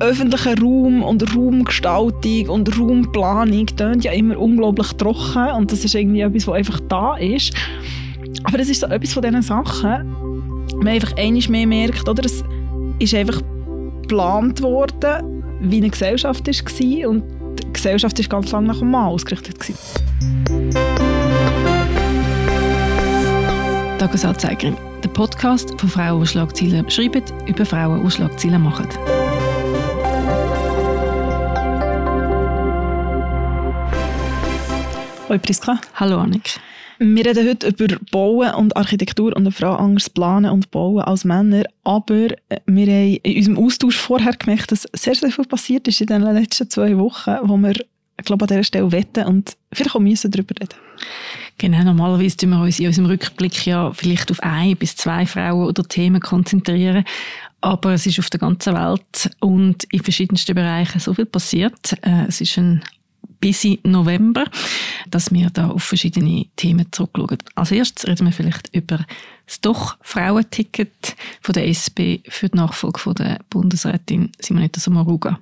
öffentlicher Raum und Raumgestaltung und Raumplanung tönt ja immer unglaublich trocken und das ist irgendwie etwas, was einfach da ist. Aber es ist so etwas von diesen Sachen, man einfach einiges mehr merkt, oder? Es ist einfach geplant worden, wie eine Gesellschaft war und die Gesellschaft war ganz lange nach dem Mann ausgerichtet. Tagesanzeigerin, der Podcast von Frauen, die Schlagzeilen schreiben, über Frauen, die Schlagzeilen machen. Hallo Priska. Hallo Annik. Wir reden heute über Bauen und Architektur und eine Frau anders planen und bauen als Männer. Aber äh, wir haben in unserem Austausch vorher gemerkt, dass sehr, sehr viel passiert ist in den letzten zwei Wochen, wo wir ich glaube, an dieser Stelle wetten und vielleicht auch müssen darüber reden. Genau, normalerweise tun wir uns in unserem Rückblick ja vielleicht auf ein bis zwei Frauen oder Themen konzentrieren. Aber es ist auf der ganzen Welt und in verschiedensten Bereichen so viel passiert. Äh, es ist ein busy November, dass wir da auf verschiedene Themen zurückschauen. Als erstes reden wir vielleicht über das doch Frauenticket von der SP für die Nachfolge von der Bundesrätin Simonetta Sommaruga.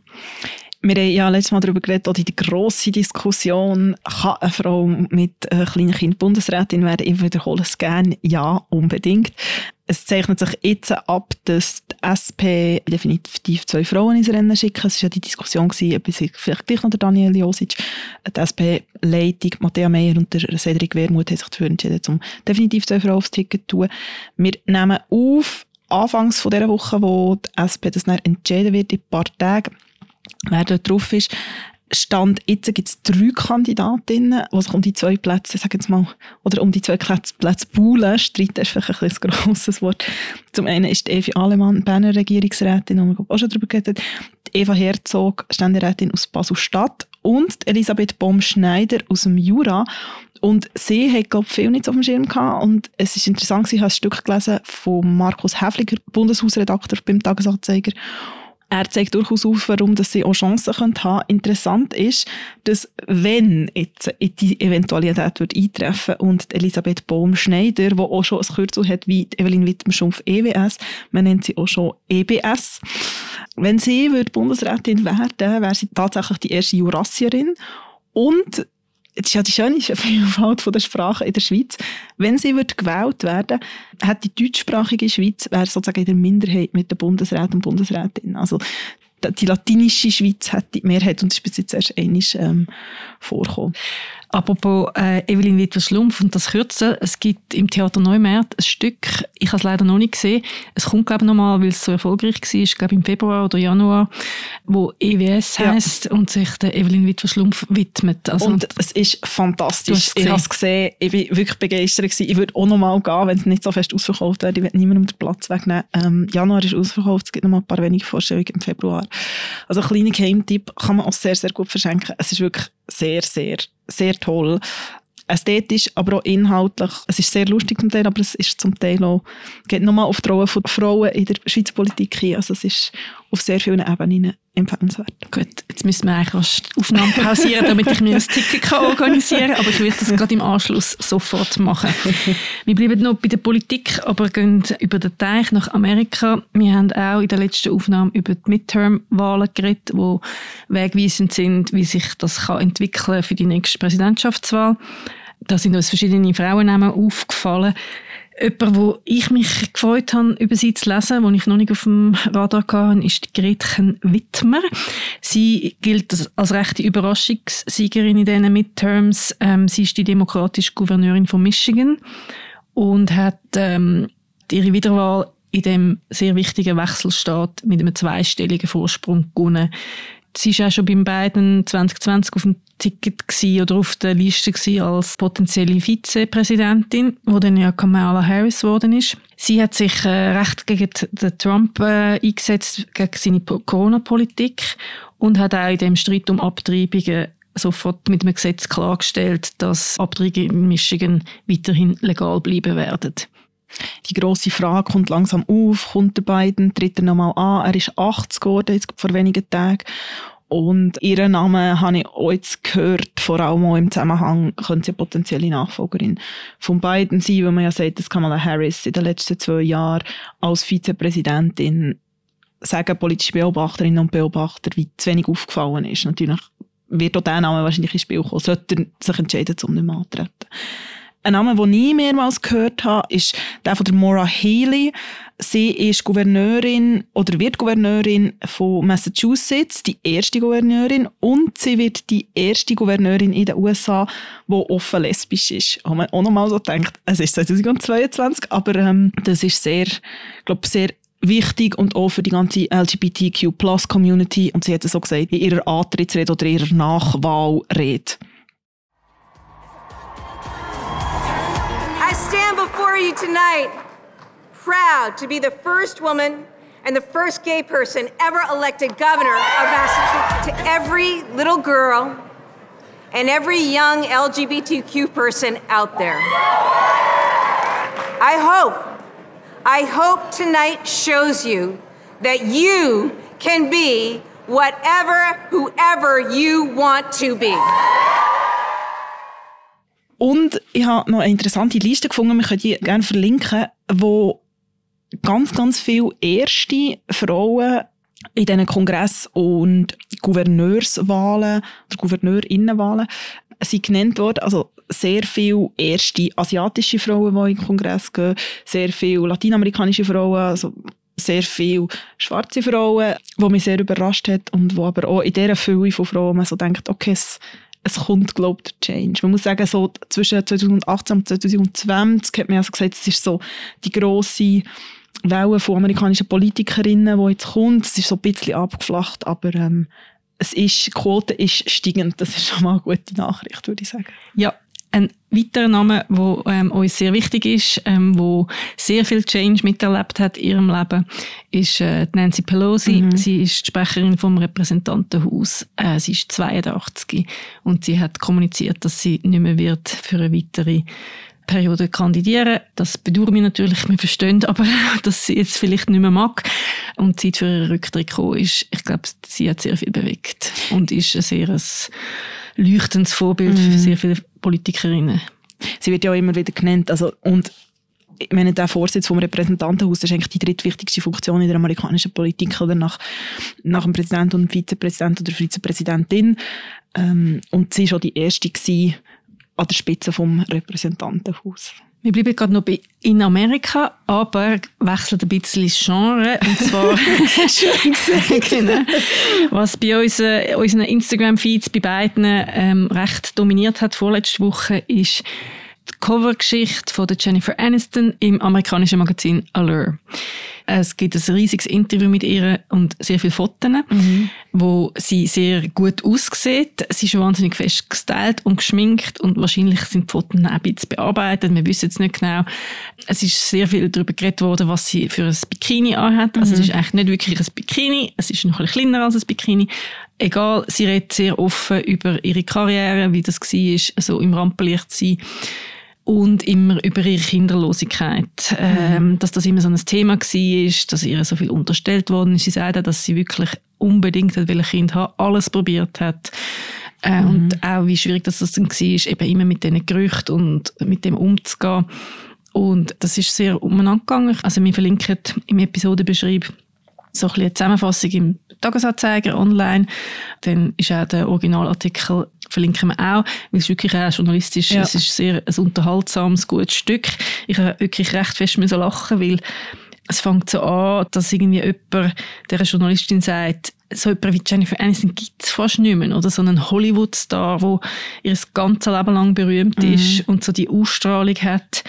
Wir haben ja letztes Mal darüber geredet, oder die grosse Diskussion, kann eine Frau mit einem kleinen Kind Bundesrätin werden? Ich wiederhole es gerne, ja, unbedingt. Es zeichnet sich jetzt ab, dass die SP definitiv zwei Frauen ins Rennen schicken. Es war ja die Diskussion, gewesen, vielleicht gleich noch der Daniel Josic, die SP-Leitung, Matthäa Meyer und der Cedric Wermuth haben sich dafür entschieden, um definitiv zwei Frauen aufs Ticket zu tun. Wir nehmen auf, anfangs von dieser Woche, wo die SP das dann entschieden wird, in ein paar Tagen, wer dort drauf ist. Stand jetzt gibt es drei Kandidatinnen, die sich um die zwei Plätze, sag jetzt mal, oder um die zwei Plätze, buhlen. Streiten ist vielleicht ein, ein grosses Wort. Zum einen ist Evi Alemann, Berner Regierungsrätin, die wir auch schon darüber geredet Eva Herzog, Ständerätin aus Basel-Stadt und Elisabeth Baum-Schneider aus dem Jura. Und sie hat, glaube ich, viel nicht auf dem Schirm gehabt. Und es ist interessant, ich habe ein Stück gelesen von Markus Häfliger, Bundeshausredakteur beim Tagesanzeiger. Er zeigt durchaus auf, warum dass sie auch Chancen haben können. Interessant ist, dass wenn jetzt die Eventualität wird eintreffen und Elisabeth Bohm-Schneider, die auch schon ein Kürzel hat wie Evelyn Wittmer-Schumpf EWS, man nennt sie auch schon EBS, wenn sie wird Bundesrätin werden, wäre sie tatsächlich die erste Jurassierin und das ist ja die schöne Vielfalt der Sprachen in der Schweiz. Wenn sie gewählt werden, hat die deutschsprachige Schweiz wäre sozusagen in der Minderheit mit den Bundesräten und Bundesrätinnen. Also die latinische Schweiz hat die Mehrheit und ist bis jetzt erst einmal ähm, vorgekommen. Apropos äh, Evelyn Wittwer-Schlumpf und das Kürzel, es gibt im Theater Neumärt ein Stück, ich habe es leider noch nicht gesehen, es kommt glaube ich nochmal, weil es so erfolgreich war, ich glaube im Februar oder Januar, wo EWS ja. heisst und sich der Evelyn Wittwer-Schlumpf widmet. Also, und es ist fantastisch. Ich habe es gesehen, ich war wirklich begeistert. Gewesen. Ich würde auch nochmal gehen, wenn es nicht so fest ausverkauft wird. Ich will niemandem den Platz wegnehmen. Ähm, Januar ist ausverkauft, es gibt noch mal ein paar wenige Vorstellungen im Februar. Also ein kleiner Geheimtipp kann man auch sehr, sehr gut verschenken. Es ist wirklich sehr, sehr sehr toll. Ästhetisch, aber auch inhaltlich. Es ist sehr lustig zum Teil, aber es ist zum Teil auch, geht nochmal auf die Rolle von Frauen in der Schweizer Politik hin. Also es ist auf sehr vielen Ebenen empfehlenswert. Gut, jetzt müssen wir eigentlich die Aufnahme pausieren, damit ich mir ein Ticket organisieren kann, aber ich würde das gerade im Anschluss sofort machen. Wir bleiben noch bei der Politik, aber gehen über den Teich nach Amerika. Wir haben auch in der letzten Aufnahme über die Midterm-Wahlen geredet, die wegweisend sind, wie sich das kann entwickeln für die nächste Präsidentschaftswahl. Da sind uns verschiedene Frauennamen aufgefallen. Jemand, wo ich mich gefreut habe, über sie zu lesen, wo ich noch nicht auf dem Radar hatte, ist Gretchen Wittmer. Sie gilt als rechte Überraschungssiegerin in diesen Midterms. Ähm, sie ist die demokratische Gouverneurin von Michigan und hat ähm, ihre Wiederwahl in dem sehr wichtigen Wechselstaat mit einem zweistelligen Vorsprung gewonnen. Sie war auch schon beim beiden 2020 auf dem Ticket oder auf der Liste als potenzielle Vizepräsidentin, wo dann ja Kamala Harris geworden ist. Sie hat sich äh, recht gegen den Trump äh, eingesetzt, gegen seine Corona-Politik und hat auch in dem Streit um Abtreibungen sofort mit dem Gesetz klargestellt, dass Abtreibungen in Michigan weiterhin legal bleiben werden. Die grosse Frage kommt langsam auf, kommt der Biden, tritt er nochmal an, er ist 80 geworden, jetzt vor wenigen Tagen und ihren Namen habe ich auch jetzt gehört, vor allem auch im Zusammenhang, könnte sie potenzielle Nachfolgerin von Biden sein, weil man ja sagt, dass Kamala Harris in den letzten zwei Jahren als Vizepräsidentin sagen politische Beobachterinnen und Beobachter, wie zu wenig aufgefallen ist. Natürlich wird auch der Name wahrscheinlich ins Spiel kommen, sollte er sich entscheiden, um nicht mehr anzutreten. Ein Name, den ich mehrmals gehört habe, ist der von Maura Haley. Sie ist Gouverneurin oder wird Gouverneurin von Massachusetts, die erste Gouverneurin. Und sie wird die erste Gouverneurin in den USA, die offen lesbisch ist. Haben wir auch noch mal so gedacht, es ist 2022, aber ähm, das ist sehr, glaube sehr wichtig und auch für die ganze LGBTQ-Plus-Community. Und sie hat es so gesagt in ihrer Antrittsrede oder ihrer Nachwahlrede. Stand before you tonight proud to be the first woman and the first gay person ever elected governor of Massachusetts. To every little girl and every young LGBTQ person out there, I hope, I hope tonight shows you that you can be whatever, whoever you want to be. Und ich habe noch eine interessante Liste gefunden, wir können die gerne verlinken, wo ganz, ganz viele erste Frauen in diesen Kongress- und Gouverneurswahlen oder Gouverneurinnenwahlen sind genannt worden. Also sehr viele erste asiatische Frauen, die in den Kongress gehen, sehr viele latinamerikanische Frauen, also sehr viele schwarze Frauen, die mich sehr überrascht hat und wo aber auch in dieser Fülle von Frauen man so denkt, okay, es kommt, glaube ich, der Change. Man muss sagen, so zwischen 2018 und 2020 hat man also gesagt, es ist so die grosse Welle von amerikanischen Politikerinnen, die jetzt kommt. Es ist so ein bisschen abgeflacht, aber ähm, es ist, die Quote ist steigend. Das ist schon mal eine gute Nachricht, würde ich sagen. Ja, ein weiterer Name, der ähm, uns sehr wichtig ist, ähm, wo sehr viel Change miterlebt hat in ihrem Leben, ist äh, Nancy Pelosi. Mhm. Sie ist die Sprecherin vom Repräsentantenhaus. Äh, sie ist 82 und sie hat kommuniziert, dass sie nicht mehr wird für eine weitere Periode kandidieren. Das bedauern wir natürlich, wir verstehen aber, dass sie jetzt vielleicht nicht mehr mag. Und die Zeit für ihren Rücktritt gekommen ist, ich glaube, sie hat sehr viel bewegt und ist ein sehr ein leuchtendes Vorbild mhm. für sehr viele Politikerinnen. Sie wird ja auch immer wieder genannt. Also, und ich meine, der Vorsitz vom Repräsentantenhaus ist eigentlich die drittwichtigste Funktion in der amerikanischen Politik oder nach, nach dem Präsidenten und Vizepräsident oder Vizepräsidentin. Ähm, und sie war schon die erste an der Spitze vom Repräsentantenhaus. Wir bleiben gerade noch in Amerika, aber wechseln ein bisschen das Genre. Und zwar, genau, was bei uns, äh, unseren Instagram-Feeds bei beiden ähm, recht dominiert hat vorletzte Woche, ist die Covergeschichte von der Jennifer Aniston im amerikanischen Magazin Allure. Es gibt ein riesiges Interview mit ihr und sehr viele Fotos, mhm. wo sie sehr gut aussieht. Sie ist wahnsinnig fest gestylt und geschminkt und wahrscheinlich sind die Fotos auch ein bisschen bearbeitet. Wir wissen es nicht genau. Es ist sehr viel darüber geredet worden, was sie für ein Bikini anhat. Also es mhm. ist eigentlich nicht wirklich ein Bikini. Es ist noch ein bisschen kleiner als ein Bikini. Egal, sie redet sehr offen über ihre Karriere, wie das war, so im Rampenlicht sein und immer über ihre Kinderlosigkeit, ähm, dass das immer so ein Thema war, dass ihr so viel unterstellt worden ist. Sie sagt dass sie wirklich unbedingt ein Kind haben, alles probiert hat. Äh, mhm. Und auch wie schwierig das dann war, eben immer mit diesen Gerüchten und mit dem umzugehen. Und das ist sehr umeinander gegangen. Also wir verlinken im Episodenbeschreib so ein eine Zusammenfassung im Tagesanzeiger online. Dann ist auch der Originalartikel verlinken wir auch, weil es wirklich auch journalistisch ja. es ist sehr ein unterhaltsames, gutes Stück. Ich habe wirklich recht fest müssen lachen, weil es fängt so an, dass irgendwie jemand der Journalistin sagt, so jemand wie Jennifer Aniston gibt es fast nicht mehr. Oder so einen Hollywood-Star, der ihr ganzes Leben lang berühmt mhm. ist und so die Ausstrahlung hat.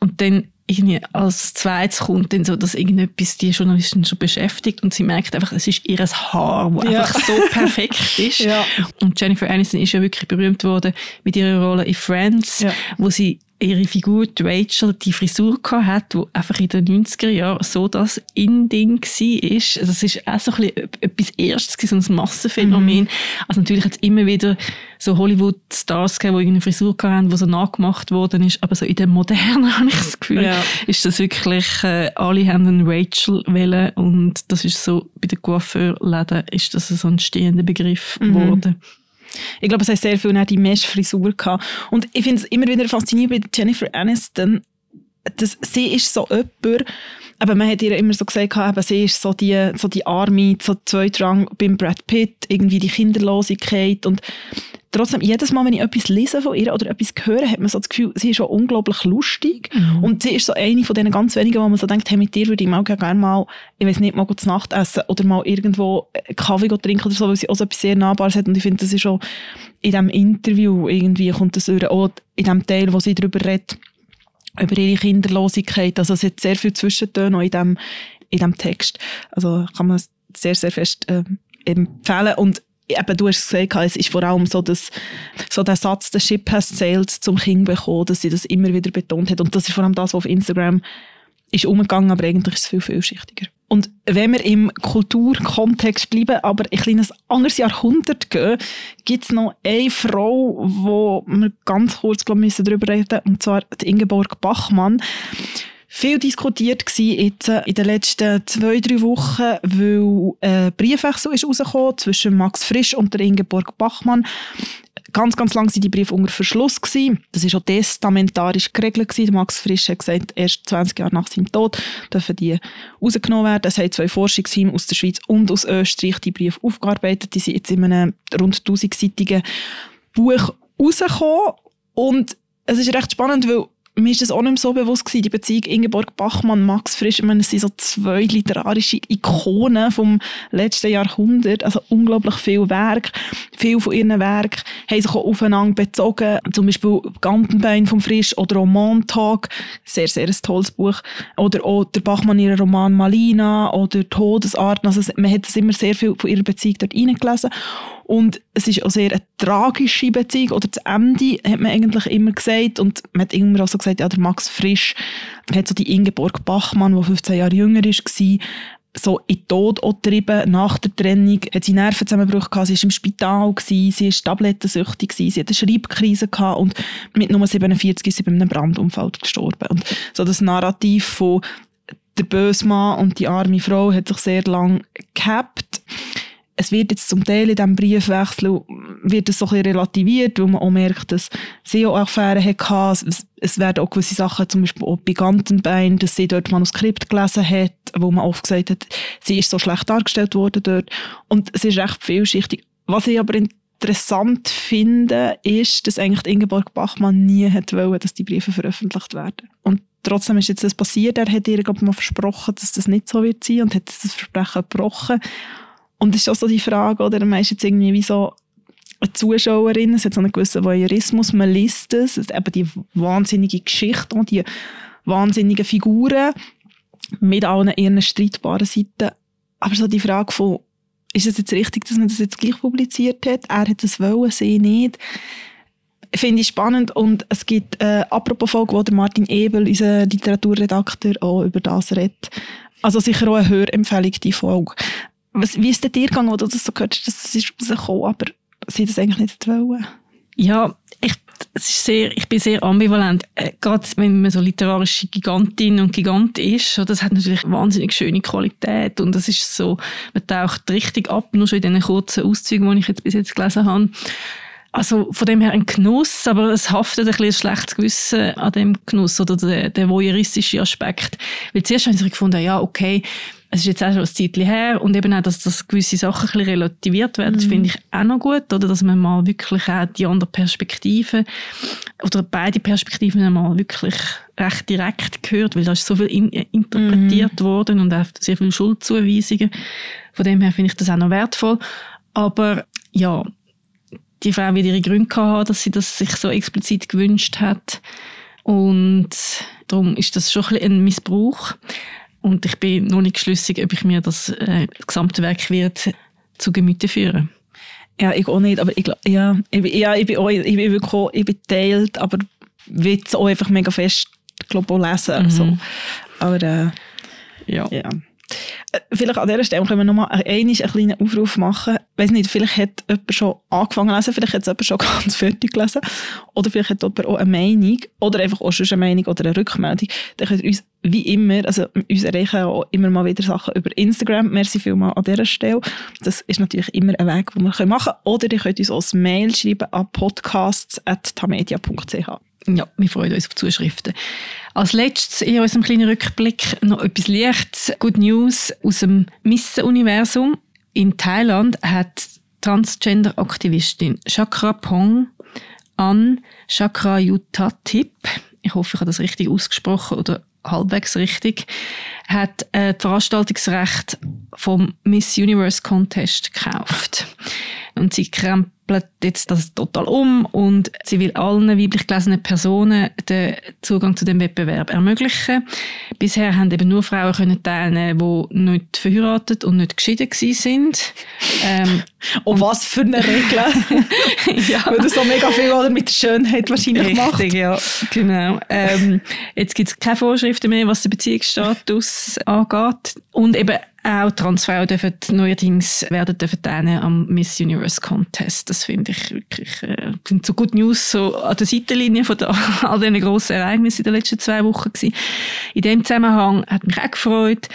Und dann irgendwie als zweites kommt dann so, dass irgendetwas die Journalistin schon beschäftigt und sie merkt einfach, es ist ihr Haar, das ja. einfach so perfekt ist. Ja. Und Jennifer Aniston ist ja wirklich berühmt worden mit ihrer Rolle in Friends, ja. wo sie ihre Figur, die Rachel, die Frisur hat, wo einfach in den 90er Jahren so das In-Ding war. Das ist auch so ein bisschen etwas Erstes, so ein Massenphänomen. Mhm. Also natürlich hat es immer wieder so Hollywood-Stars gegeben, die eine Frisur hatten, die so nachgemacht worden ist. Aber so in der Modernen habe ich das Gefühl, ja. ist das wirklich, äh, alle haben einen Rachel wählen und das ist so, bei den Coiffeurläden ist das so ein stehender Begriff mhm. Ich glaube, es hat sehr viel die Mesh-Frisur gehabt. Und ich finde es immer wieder faszinierend bei Jennifer Aniston. das, sie ist so jemand, aber man hat ihr immer so gesagt, eben, sie ist so die, so die Army, so Zweitrang beim Brad Pitt, irgendwie die Kinderlosigkeit und trotzdem, jedes Mal, wenn ich etwas lese von ihr oder etwas höre, hat man so das Gefühl, sie ist schon unglaublich lustig mhm. und sie ist so eine von den ganz wenigen, wo man so denkt, hey, mit dir würde ich mal gerne mal, ich weiß nicht, mal zu Nacht essen oder mal irgendwo Kaffee trinken oder so, weil sie auch so etwas sehr Nahbares hat und ich finde, das ist schon in diesem Interview irgendwie kommt das auch in dem Teil, wo sie darüber redet, über ihre Kinderlosigkeit. Also es hat sehr viel Zwischentöne in dem, in dem Text. Also kann man sehr, sehr fest äh, empfehlen. Und eben, du hast gesagt, es ist vor allem so, dass so der Satz, der Ship has sailed zum Kind bekommen, dass sie das immer wieder betont hat. Und das ist vor allem das, was auf Instagram ist umgegangen, aber eigentlich ist es viel vielschichtiger. Und wenn wir im Kulturkontext bleiben, aber ein kleines anderes Jahrhundert gehen, gibt es noch eine Frau, wo wir ganz kurz glaub, müssen darüber reden und zwar die Ingeborg Bachmann. Viel diskutiert war jetzt in den letzten zwei, drei Wochen, weil ein Briefwechsel ist rausgekommen zwischen Max Frisch und der Ingeborg Bachmann ganz, ganz lange waren die Briefe unter Verschluss. Gewesen. Das war auch testamentarisch geregelt. Gewesen. Max Frisch hat gesagt, erst 20 Jahre nach seinem Tod dürfen die rausgenommen werden. Es haben zwei Forschungsteams aus der Schweiz und aus Österreich die Briefe aufgearbeitet. Die sind jetzt in einem rund 1000-seitigen Buch rausgekommen. Und es ist recht spannend, weil mir ist das auch nicht mehr so bewusst gewesen, die Beziehung Ingeborg Bachmann, Max Frisch, ich meine, es sind so zwei literarische Ikonen vom letzten Jahrhundert, also unglaublich viel Werk, viel von ihren Werken haben sich auch aufeinander bezogen, zum Beispiel Gantenbein vom Frisch oder auch Montag, sehr, sehr ein tolles Buch, oder auch der Bachmann ihren Roman Malina oder Todesarten, also man hat das immer sehr viel von ihrer Beziehung dort reingelesen und es ist auch sehr eine tragische Beziehung. Oder das Ende hat man eigentlich immer gesagt. Und man hat immer auch so gesagt, ja, der Max Frisch hat so die Ingeborg Bachmann, die 15 Jahre jünger war, so in Tod getrieben nach der Trennung. Hat sie Nervenzusammenbruch gehabt, sie war im Spital, gewesen, sie war tablettensüchtig, gewesen, sie hatte eine Schreibkrise gehabt und mit Nummer 47 ist sie bei einem Brandunfall gestorben. Und so das Narrativ von der böse Mann und die arme Frau hat sich sehr lang gehabt es wird jetzt zum Teil in diesem Briefwechsel wird es so ein bisschen relativiert, weil man auch merkt, dass sie auch Affären hatte. Es, es werden auch gewisse Sachen, zum Beispiel auch bei Gantenbein, dass sie dort Manuskript gelesen hat, wo man oft gesagt hat, sie ist so schlecht dargestellt worden dort. Und es ist recht vielschichtig. Was ich aber interessant finde, ist, dass eigentlich Ingeborg Bachmann nie hat wollen, dass die Briefe veröffentlicht werden. Und trotzdem ist jetzt das passiert. Er hat ihr, glaube ich, mal versprochen, dass das nicht so wird sein und hat das Versprechen gebrochen. Und es ist auch so die Frage, oder, man ist jetzt irgendwie wie so eine Zuschauerin, es hat so einen gewissen Voyeurismus, man liest es, es eben die wahnsinnige Geschichte und die wahnsinnigen Figuren mit allen ihren streitbaren Seiten. Aber so die Frage von, ist es jetzt richtig, dass man das jetzt gleich publiziert hat? Er hat es wollen, sie nicht. Finde ich spannend und es gibt äh, apropos Folge, wo der Martin Ebel, unser Literaturredakteur, auch über das redet. Also sicher auch eine Hörempfehlung, die Folge. Was, wie ist es dir gegangen, wo du das so gehört hast, dass es ist rausgekommen, aber sie das eigentlich nicht wollen? Ja, ich, es ist sehr, ich bin sehr ambivalent. Äh, Gerade wenn man so literarische Gigantin und Gigant ist, das hat natürlich wahnsinnig schöne Qualität und das ist so, man taucht richtig ab, nur schon in diesen kurzen Auszügen, die ich jetzt bis jetzt gelesen habe. Also von dem her ein Genuss, aber es haftet ein bisschen ein schlechtes Gewissen an dem Genuss oder der, der voyeuristische Aspekt. Weil zuerst haben sie gefunden, ja, okay, es ist jetzt auch schon ein Zeitchen her und eben auch, dass das gewisse Sachen ein bisschen relativiert werden, mhm. finde ich auch noch gut, oder dass man mal wirklich auch die andere Perspektive oder beide Perspektiven einmal wirklich recht direkt gehört, weil da ist so viel in, interpretiert mhm. worden und auch sehr viele Schuldzuweisungen. Von dem her finde ich das auch noch wertvoll. Aber ja, die Frau wird ihre Gründe gehabt, dass sie das sich so explizit gewünscht hat. Und darum ist das schon ein, ein Missbrauch. Und ich bin noch nicht schlüssig, ob ich mir das, äh, gesamte Werk wird zu Gemüte führen. Ja, ich auch nicht, aber ich glaube, ja, ich, ja, ich bin auch, ich bin wirklich auch, ich bin teilt, aber will es auch einfach mega fest, glaube ich, lesen. Mhm. So. Aber, äh, ja. ja. Äh, vielleicht an dieser Stelle können wir nochmal einen kleinen Aufruf machen. Ich weiß nicht, vielleicht hat jemand schon angefangen zu lesen, vielleicht hat es jemand schon ganz fertig gelesen. Oder vielleicht hat jemand auch eine Meinung oder einfach auch schon eine Meinung oder eine Rückmeldung. Dann könnt ihr uns wie immer, also uns erreichen auch immer mal wieder Sachen über Instagram. Merci vielmals an dieser Stelle. Das ist natürlich immer ein Weg, den wir machen können. Oder ihr könnt uns auch ein Mail schreiben an podcasts.tamedia.ch. ja, wir freuen uns auf Zuschriften. Als letztes in unserem kleinen Rückblick noch etwas Lichts. Good News aus dem Missen-Universum. In Thailand hat Transgender-Aktivistin Chakra Pong an Chakra Yutatip, ich hoffe, ich habe das richtig ausgesprochen oder halbwegs richtig, hat äh, das Veranstaltungsrecht vom Miss Universe Contest gekauft. Und sie krempelt jetzt das total um und sie will allen weiblich gelesenen Personen den Zugang zu dem Wettbewerb ermöglichen. Bisher haben eben nur Frauen können teilnehmen, die nicht verheiratet und nicht geschieden sind. Ähm, und was für eine Regel! ja. Weil das so mega viel oder mit der Schönheit wahrscheinlich Richtig, macht. ja, genau. Ähm, jetzt gibt es keine Vorschriften mehr, was den Beziehungsstatus angeht. Und eben auch Transfrauen dürfen neuerdings werden dürfen am Miss Universe Contest. Das finde ich wirklich äh, sind so Good News so an der Seitenlinie von der, all diesen grossen Ereignissen in den letzten zwei Wochen gewesen. In dem Zusammenhang hat mich auch gefreut,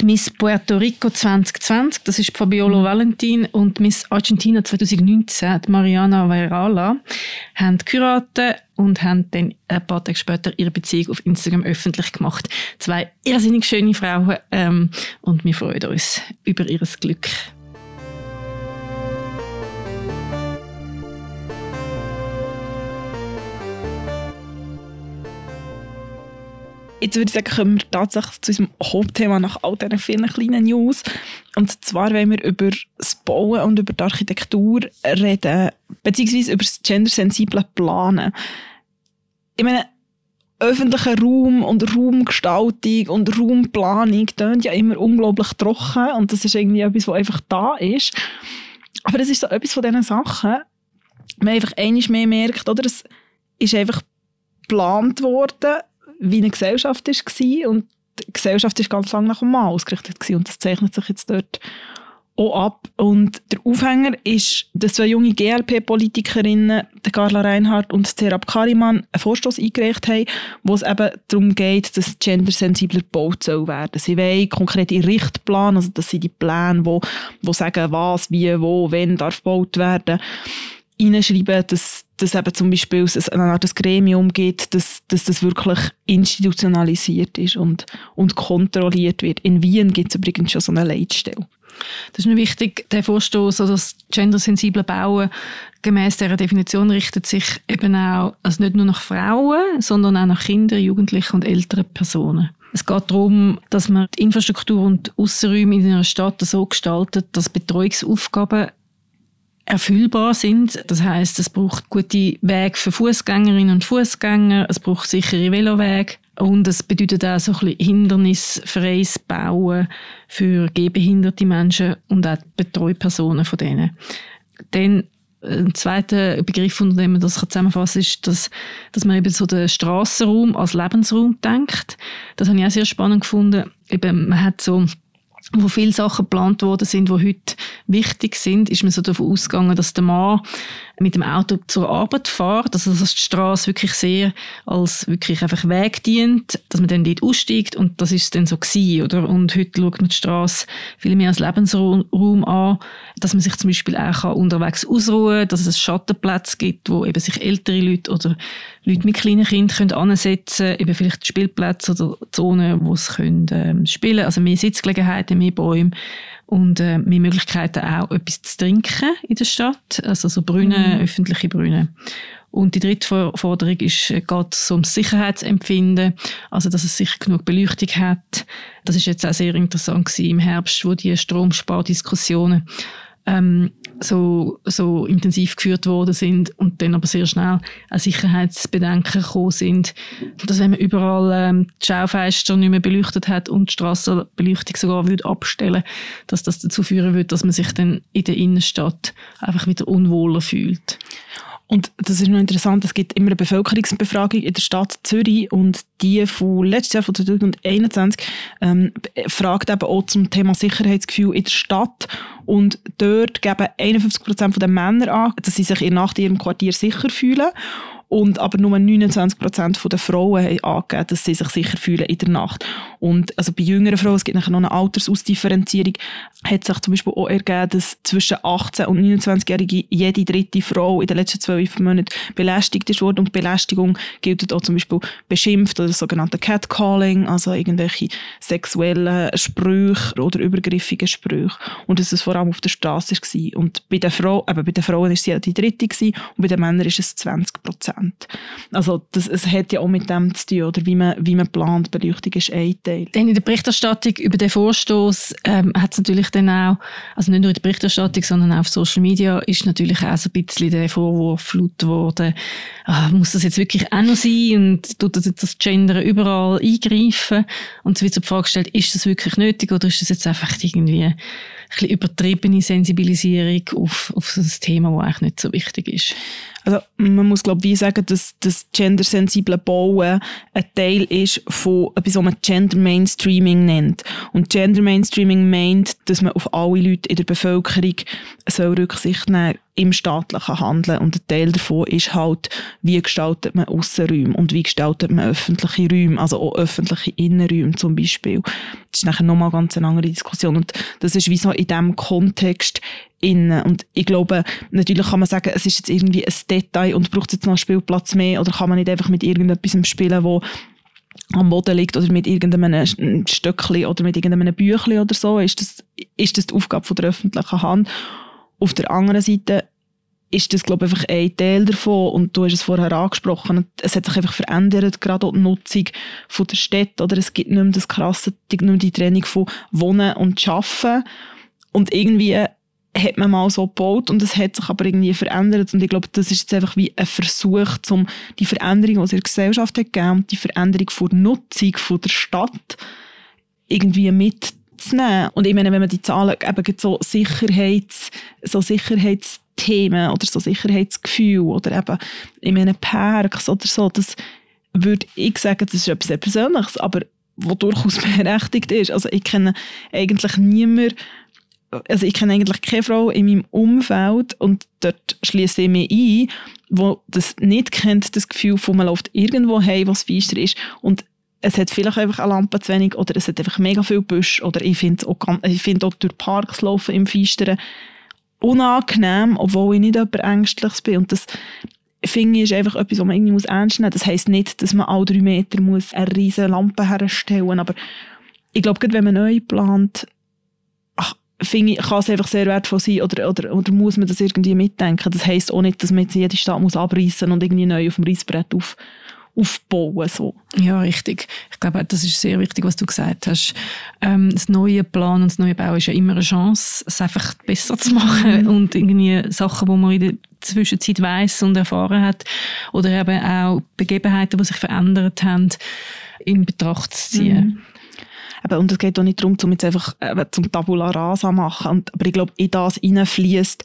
die Miss Puerto Rico 2020, das ist Fabiola Valentin, und Miss Argentina 2019, die Mariana Vairala, haben geheiratet und haben dann ein paar Tage später ihre Beziehung auf Instagram öffentlich gemacht. Zwei irrsinnig schöne Frauen ähm, und wir freuen uns über ihr Glück. Jetzt würde ich sagen, kommen wir tatsächlich zu unserem Hauptthema nach all diesen vielen kleinen News. Und zwar wollen wir über das Bauen und über die Architektur reden, beziehungsweise über das gendersensible Planen. Ich meine, öffentlicher Raum und Raumgestaltung und Raumplanung tönt ja immer unglaublich trocken und das ist irgendwie etwas, was einfach da ist. Aber das ist so etwas von diesen Sachen, man einfach einiges mehr merkt, oder? Es ist einfach geplant worden, wie eine Gesellschaft war und die Gesellschaft ist ganz lange nach dem Mann ausgerichtet gewesen. und das zeichnet sich jetzt dort auch ab. Und der Aufhänger ist, dass zwei junge GLP-Politikerinnen, Carla Reinhardt und Serap Kariman, einen Vorstoß eingereicht haben, wo es eben darum geht, dass gendersensibler gebaut soll werden. Sie wollen konkrete Richtplan, also das sind die Pläne, wo, wo sagen, was, wie, wo, wenn darf gebaut werden reinschreiben, dass, dass eben zum Beispiel es eine Art Gremium gibt, dass, dass das wirklich institutionalisiert ist und, und kontrolliert wird. In Wien gibt es übrigens schon so eine Leitstelle. Das ist mir wichtig, der Vorstoß oder das gendersensible Bauen gemäß dieser Definition richtet sich eben auch also nicht nur nach Frauen, sondern auch nach Kindern, Jugendlichen und älteren Personen. Es geht darum, dass man die Infrastruktur und Aussenräume in einer Stadt so gestaltet, dass Betreuungsaufgaben erfüllbar sind. Das heißt, es braucht gute Wege für Fußgängerinnen und Fußgänger, es braucht sichere Velowege und es bedeutet auch so ein bisschen hindernisfreies Bauen für gehbehinderte Menschen und auch Betreupersonen von denen. Dann ein zweiter Begriff, unter dem man das zusammenfassen kann, ist, dass, dass man eben so den Strassenraum als Lebensraum denkt. Das habe ich auch sehr spannend gefunden. Eben, man hat so wo viele Sachen geplant worden sind, die heute wichtig sind, ist man so davon ausgegangen, dass der Mann mit dem Auto zur Arbeit fährt, also dass die Straße wirklich sehr als wirklich einfach Weg dient, dass man dann dort aussteigt und das ist dann so gewesen, oder? Und heute schaut man die Straße viel mehr als Lebensraum an, dass man sich zum Beispiel auch unterwegs ausruhen kann, dass es Schattenplätze gibt, wo eben sich ältere Leute oder Leute mit kleinen Kindern können ansetzen können, eben vielleicht Spielplätze oder Zonen, wo sie können, ähm, spielen also mehr Sitzgelegenheiten, mehr Bäume und äh, mehr Möglichkeiten auch etwas zu trinken in der Stadt, also so Brunnen, mhm. öffentliche Brunnen. Und die dritte Forderung ist, äh, geht es ums Sicherheitsempfinden, also dass es sicher genug Beleuchtung hat. Das ist jetzt auch sehr interessant gewesen im Herbst, wo die Stromspardiskussionen ähm, so, so intensiv geführt worden sind und dann aber sehr schnell auch Sicherheitsbedenken gekommen sind. Dass wenn man überall ähm, die Schaufenster nicht mehr beleuchtet hat und die Strassenbeleuchtung sogar würde abstellen, dass das dazu führen würde, dass man sich dann in der Innenstadt einfach wieder unwohler fühlt. Und das ist noch interessant, es gibt immer eine Bevölkerungsbefragung in der Stadt Zürich und die von letztes Jahr, von 2021, ähm, fragt eben auch zum Thema Sicherheitsgefühl in der Stadt. Und dort geben 51 Prozent der Männer an, dass sie sich in Nacht in ihrem Quartier sicher fühlen Und aber nur 29 Prozent der Frauen haben angegeben, dass sie sich sicher fühlen in der Nacht. Und also bei jüngeren Frauen, es gibt nachher noch eine Altersausdifferenzierung, hat sich zum Beispiel auch ergeben, dass zwischen 18 und 29-Jährige jede dritte Frau in den letzten zwölf Monaten belästigt ist worden. Und Belästigung gilt auch zum Beispiel beschimpft oder das sogenannte Catcalling, also irgendwelche sexuellen Sprüche oder übergriffigen Sprüche. Und dass es vor allem auf der Straße war. Und bei den, Frau, eben bei den Frauen war sie die dritte gewesen, und bei den Männern ist es 20 Prozent. Also das, es hat ja auch mit dem zu tun, oder wie man, wie man plant, Beleuchtung ist ein Teil. Dann in der Berichterstattung über den Vorstoß ähm, hat es natürlich dann auch, also nicht nur in der Berichterstattung, sondern auch auf Social Media ist natürlich auch so ein bisschen der Vorwurf laut geworden, ah, muss das jetzt wirklich auch noch sein und tut das jetzt das Gender überall eingreifen? Und es wird so die Frage gestellt, ist das wirklich nötig oder ist das jetzt einfach irgendwie bisschen übertriebene Sensibilisierung auf, auf so ein Thema, das eigentlich nicht so wichtig ist? Also man muss glaube ich sagen, dass das gendersensible Bauen ein Teil ist von etwas, was man Gender Mainstreaming nennt. Und Gender Mainstreaming meint, dass man auf alle Leute in der Bevölkerung soll Rücksicht nehmen im staatlichen Handeln. Und ein Teil davon ist halt, wie gestaltet man Aussenräume und wie gestaltet man öffentliche Räume, also auch öffentliche Innenräume zum Beispiel. Das ist nachher nochmal ganz eine andere Diskussion. Und das ist wie so in diesem Kontext innen. Und ich glaube, natürlich kann man sagen, es ist jetzt irgendwie ein Detail und braucht jetzt noch Spielplatz mehr oder kann man nicht einfach mit irgendetwas spielen, wo am Boden liegt oder mit irgendeinem Stöckchen oder mit irgendeinem Büchlein oder so. Ist das, ist das die Aufgabe von der öffentlichen Hand? Auf der anderen Seite ist das, glaube ich, einfach ein Teil davon. Und du hast es vorher angesprochen. Es hat sich einfach verändert, gerade auch die Nutzung von der Stadt. Oder es gibt nicht mehr das krasse, nicht mehr die Trennung von Wohnen und Schaffen. Und irgendwie hat man mal so gebaut und es hat sich aber irgendwie verändert und ich glaube, das ist jetzt einfach wie ein Versuch, um die Veränderung, die es in der Gesellschaft hat gegeben, die Veränderung von der Nutzung von der Stadt irgendwie mitzunehmen. Und ich meine, wenn man die Zahlen eben so Sicherheits, so Sicherheitsthemen oder so Sicherheitsgefühl oder eben in einem Parks oder so, das würde ich sagen, das ist etwas sehr Persönliches, aber wo durchaus berechtigt ist. Also ich kenne eigentlich niemanden, also ich kenne eigentlich keine Frau in meinem Umfeld und dort schließe ich mich ein, wo das nicht kennt, das Gefühl von man läuft irgendwo heim, was feister ist und es hat vielleicht einfach eine Lampe zu wenig oder es hat einfach mega viel Büsch oder ich finde auch, find auch durch Parks laufen im Feisteren unangenehm, obwohl ich nicht jemand Ängstliches bin und das finde ich ist einfach etwas, was man irgendwie ernst nehmen muss. Das heisst nicht, dass man alle drei Meter muss eine riesige Lampe herstellen muss, aber ich glaube, wenn man neu plant, finde ich, kann es einfach sehr wertvoll sein oder, oder, oder muss man das irgendwie mitdenken. Das heisst auch nicht, dass man jetzt jede Stadt muss abreißen und irgendwie neu auf dem Reissbrett auf, aufbauen so. Ja, richtig. Ich glaube, das ist sehr wichtig, was du gesagt hast. Ähm, das neue Plan und das neue Bau ist ja immer eine Chance, es einfach besser zu machen mhm. und irgendwie Sachen, die man in der Zwischenzeit weiß und erfahren hat oder eben auch Begebenheiten, die sich verändert haben, in Betracht zu ziehen. Mhm. Eben, und es geht auch nicht darum, zum jetzt einfach eben, zum Tabula Rasa machen. Und, aber ich glaube, in das hineinfließt,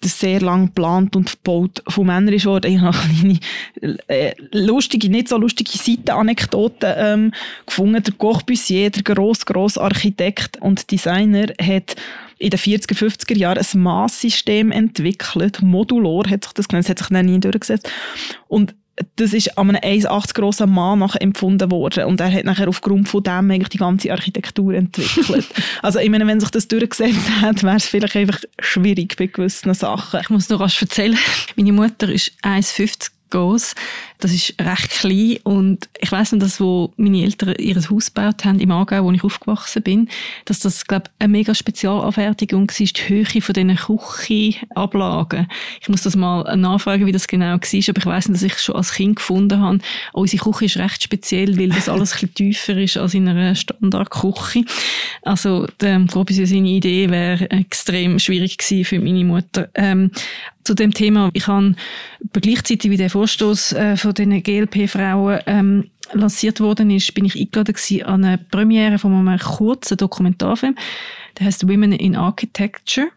das sehr lang geplant und gebaut von Männern ist worden. Ich habe eine äh, lustige, nicht so lustige Seitenanekdoten ähm, gefunden. Der Corbusier, der gross, gross Architekt und Designer, hat in den 40er, 50er Jahren ein Masssystem entwickelt. Modular hat sich das genannt, das hat sich dann nie durchgesetzt. Und das ist an einem 1,80 grossen Mann nachempfunden worden und er hat nachher aufgrund von dem eigentlich die ganze Architektur entwickelt. also ich meine, wenn sich das durchgesetzt hat, wäre es vielleicht einfach schwierig bei gewissen Sachen. Ich muss noch was erzählen. Meine Mutter ist 1,50 groß. Das ist recht klein und ich weiß noch, dass wo meine Eltern ihr Haus gebaut haben im Aargau, wo ich aufgewachsen bin, dass das glaube eine mega Spezialanfertigung war, die Höhe von diesen Küchenablagen. Ich muss das mal nachfragen, wie das genau war, aber ich weiß nicht, dass ich schon als Kind gefunden habe, unsere Küche ist recht speziell, weil das alles ein bisschen tiefer ist als in einer Standardküche. Also, ähm, grob seine Idee wäre extrem schwierig gewesen für meine Mutter. Ähm, zu dem Thema. Ich habe gleichzeitig wie der Vorstoß äh, von den GLP-Frauen ähm, lanciert worden ist, bin ich eingeladen an eine Premiere von einem kurzen Dokumentarfilm. Der heißt Women in Architecture.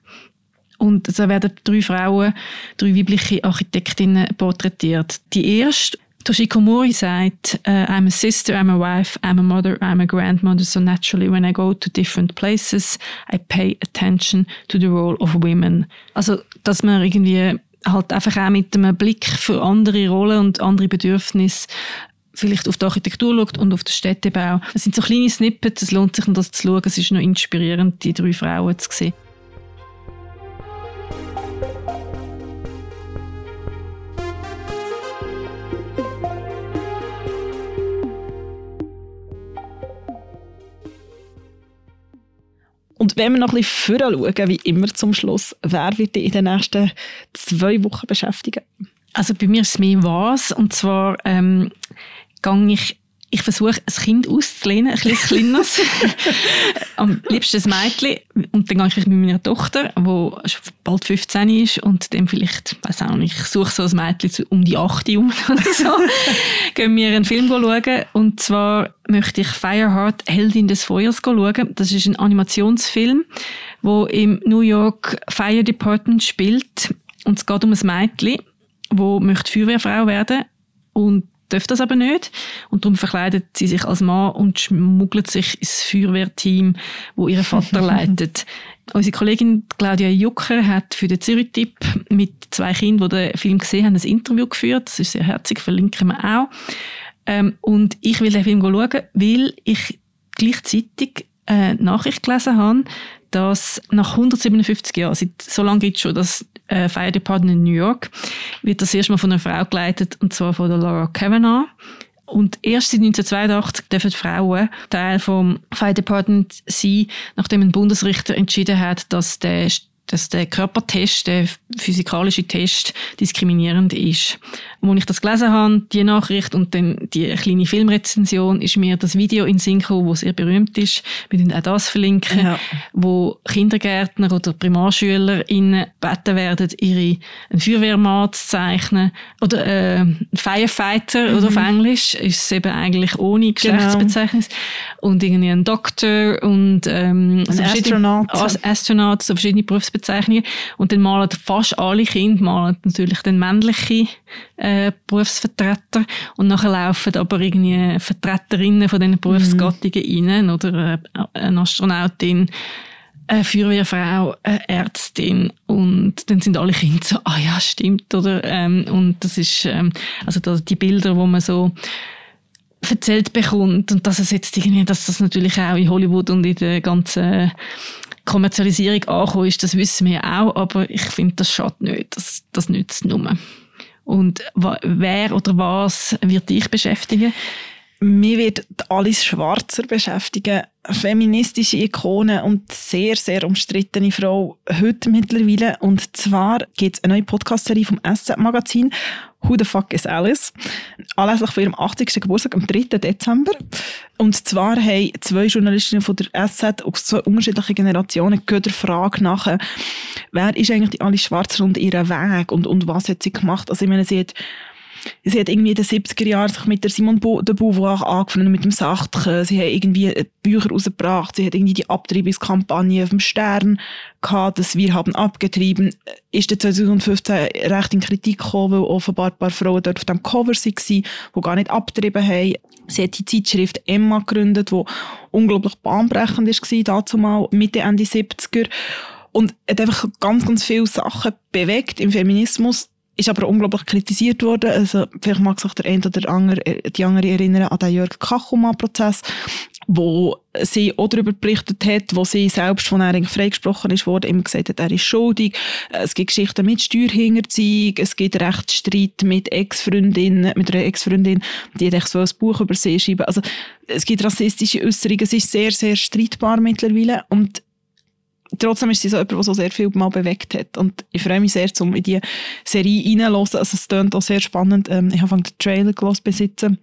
Und da werden drei Frauen, drei weibliche Architektinnen porträtiert. Die erste Toshiko Mori sagt, uh, I'm a sister, I'm a wife, I'm a mother, I'm a grandmother, so naturally when I go to different places, I pay attention to the role of women. Also, dass man irgendwie halt einfach auch mit einem Blick für andere Rollen und andere Bedürfnisse vielleicht auf die Architektur schaut und auf den Städtebau. Es sind so kleine Snippets, es lohnt sich, das zu schauen. Es ist noch inspirierend, die drei Frauen zu sehen. Und wenn wir noch ein bisschen schauen, wie immer zum Schluss, wer wird dich in den nächsten zwei Wochen beschäftigen? Also bei mir ist es mehr was. Und zwar ähm, gehe ich ich versuche, ein Kind auszulehnen, ein kleines kleines. Am liebsten ein Mädchen. Und dann gehe ich mit meiner Tochter, die bald 15 ist und dann vielleicht, weiß auch nicht, ich suche so ein Mädchen um die 8 um oder so. gehen wir einen Film schauen. Und zwar möchte ich Fireheart, Heldin des Feuers schauen. Das ist ein Animationsfilm, wo im New York Fire Department spielt. Und es geht um ein Mädchen, das möchte Feuerwehrfrau werden und darf das aber nicht. Und darum verkleidet sie sich als Mann und schmuggelt sich ins Feuerwehrteam, wo ihr Vater leitet. Unsere Kollegin Claudia Jucker hat für den Zürich-Tipp mit zwei Kindern, die den Film gesehen haben, ein Interview geführt. Das ist sehr herzig, verlinken wir auch. Ähm, und ich will den Film schauen, weil ich gleichzeitig eine Nachricht gelesen habe, dass nach 157 Jahren, seit so lange gibt es schon das äh, Fire Department in New York, wird das erstmal von einer Frau geleitet, und zwar von der Laura Kavanagh. Und erst seit 1982 dürfen Frauen Teil vom Fire Department sein, nachdem ein Bundesrichter entschieden hat, dass der dass der Körpertest, der physikalische Test, diskriminierend ist. Und als ich das gelesen habe, die Nachricht und dann die kleine Filmrezension, ist mir das Video in Synchro, wo sehr berühmt ist, wir können auch das verlinken, ja. wo Kindergärtner oder PrimarschülerInnen gebeten werden, ihre einen Feuerwehrmann zu zeichnen oder äh, Firefighter mhm. oder auf Englisch ist es eben eigentlich ohne genau. Geschlechtsbezeichnung genau. und irgendwie ein Doktor und ähm, ein Astronaut. Astronaut, so verschiedene Berufsbezeichnungen Berufsbezeichnungen. Und dann malen fast alle Kinder malen natürlich den männliche äh, Berufsvertreter und nachher laufen aber irgendwie Vertreterinnen von diesen Berufsgattungen mhm. rein oder äh, eine Astronautin eine Feuerwehrfrau, eine Ärztin und dann sind alle Kinder so, ah ja, stimmt, oder? Ähm, und das ist, ähm, also die Bilder, wo man so erzählt bekommt und dass es jetzt irgendwie, dass das natürlich auch in Hollywood und in der ganzen Kommerzialisierung angekommen ist, das wissen wir auch, aber ich finde, das schadet nicht, das, das nützt nur. Und wer oder was wird dich beschäftigen? Mir wird Alice Schwarzer beschäftigen, feministische Ikone und sehr, sehr umstrittene Frau heute mittlerweile. Und zwar gibt es eine neue Podcast-Serie vom SZ-Magazin Who the fuck is Alice? Anlässlich von ihrem 80. Geburtstag am 3. Dezember. Und zwar haben zwei Journalistinnen von der SZ aus zwei unterschiedlichen Generationen der Frage nach, wer ist eigentlich die Alice Schwarzer und ihren Weg und, und was hat sie gemacht? Also ich meine, sie hat Sie hat irgendwie in den 70er Jahren sich mit der Simon de Beauvoir angefangen, mit dem Sachtchen. Sie hat irgendwie Bücher rausgebracht. Sie hat irgendwie die Abtreibungskampagne vom Stern gehabt, dass wir haben abgetrieben. Ist dann 2015 recht in Kritik gekommen, weil offenbar ein paar Frauen dort auf dem Cover waren, die gar nicht abgetrieben haben. Sie hat die Zeitschrift Emma gegründet, die unglaublich bahnbrechend war, dazu mal Mitte, Ende 70er. Und hat einfach ganz, ganz viele Sachen bewegt im Feminismus ist aber unglaublich kritisiert worden. Also, vielleicht mag sich der eine oder andere, die andere erinnern an den Jörg Kachumann-Prozess, wo sie auch darüber berichtet hat, wo sie selbst von er freigesprochen ist worden, immer gesagt hat, er ist schuldig. Es gibt Geschichten mit Steuerhinterziehung, es gibt Rechtsstreit mit Ex-Freundinnen, mit einer Ex-Freundin, die hat so ein Buch über sie schreiben. Also, es gibt rassistische Äußerungen, es ist sehr, sehr streitbar mittlerweile und trotzdem ist sie so jemand, der so sehr viel mal bewegt hat. Und ich freue mich sehr, um in diese Serie reinzuhören. Also es klingt auch sehr spannend. Ähm, ich habe den Trailer gelesen besitzen,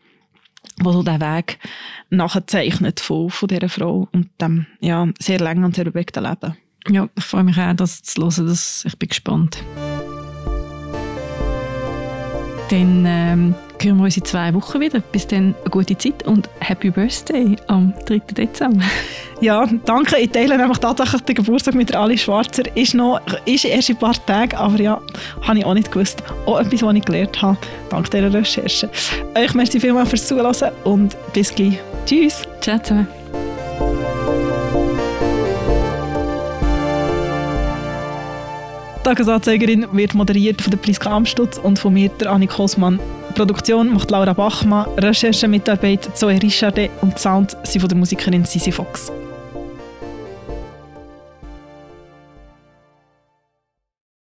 wo so den Weg nachzeichnet von, von dieser Frau und dem ja, sehr langen und sehr bewegten Leben. Ja, ich freue mich auch, das zu hören. Das, ich bin gespannt. Dann ähm, hören wir uns in zwei Wochen wieder. Bis dann eine gute Zeit und Happy Birthday am 3. Dezember. Ja, danke. Ich teile einfach tatsächlich den Geburtstag mit der Ali Schwarzer. Ist, noch, ist erst ein paar Tage, aber ja, habe ich auch nicht gewusst. Auch etwas, was ich gelernt habe, dank dieser Recherche. Euch merci vielmals fürs Zuhören und bis gleich. Tschüss. Ciao zusammen. Tagesanzeigerin wird moderiert von der Priska Amstutz und von mir, der Annik Hosmann. Produktion macht Laura Bachmann, Recherchemitarbeit Zoe Richardet und Sound sind von der Musikerin Sisi Fox.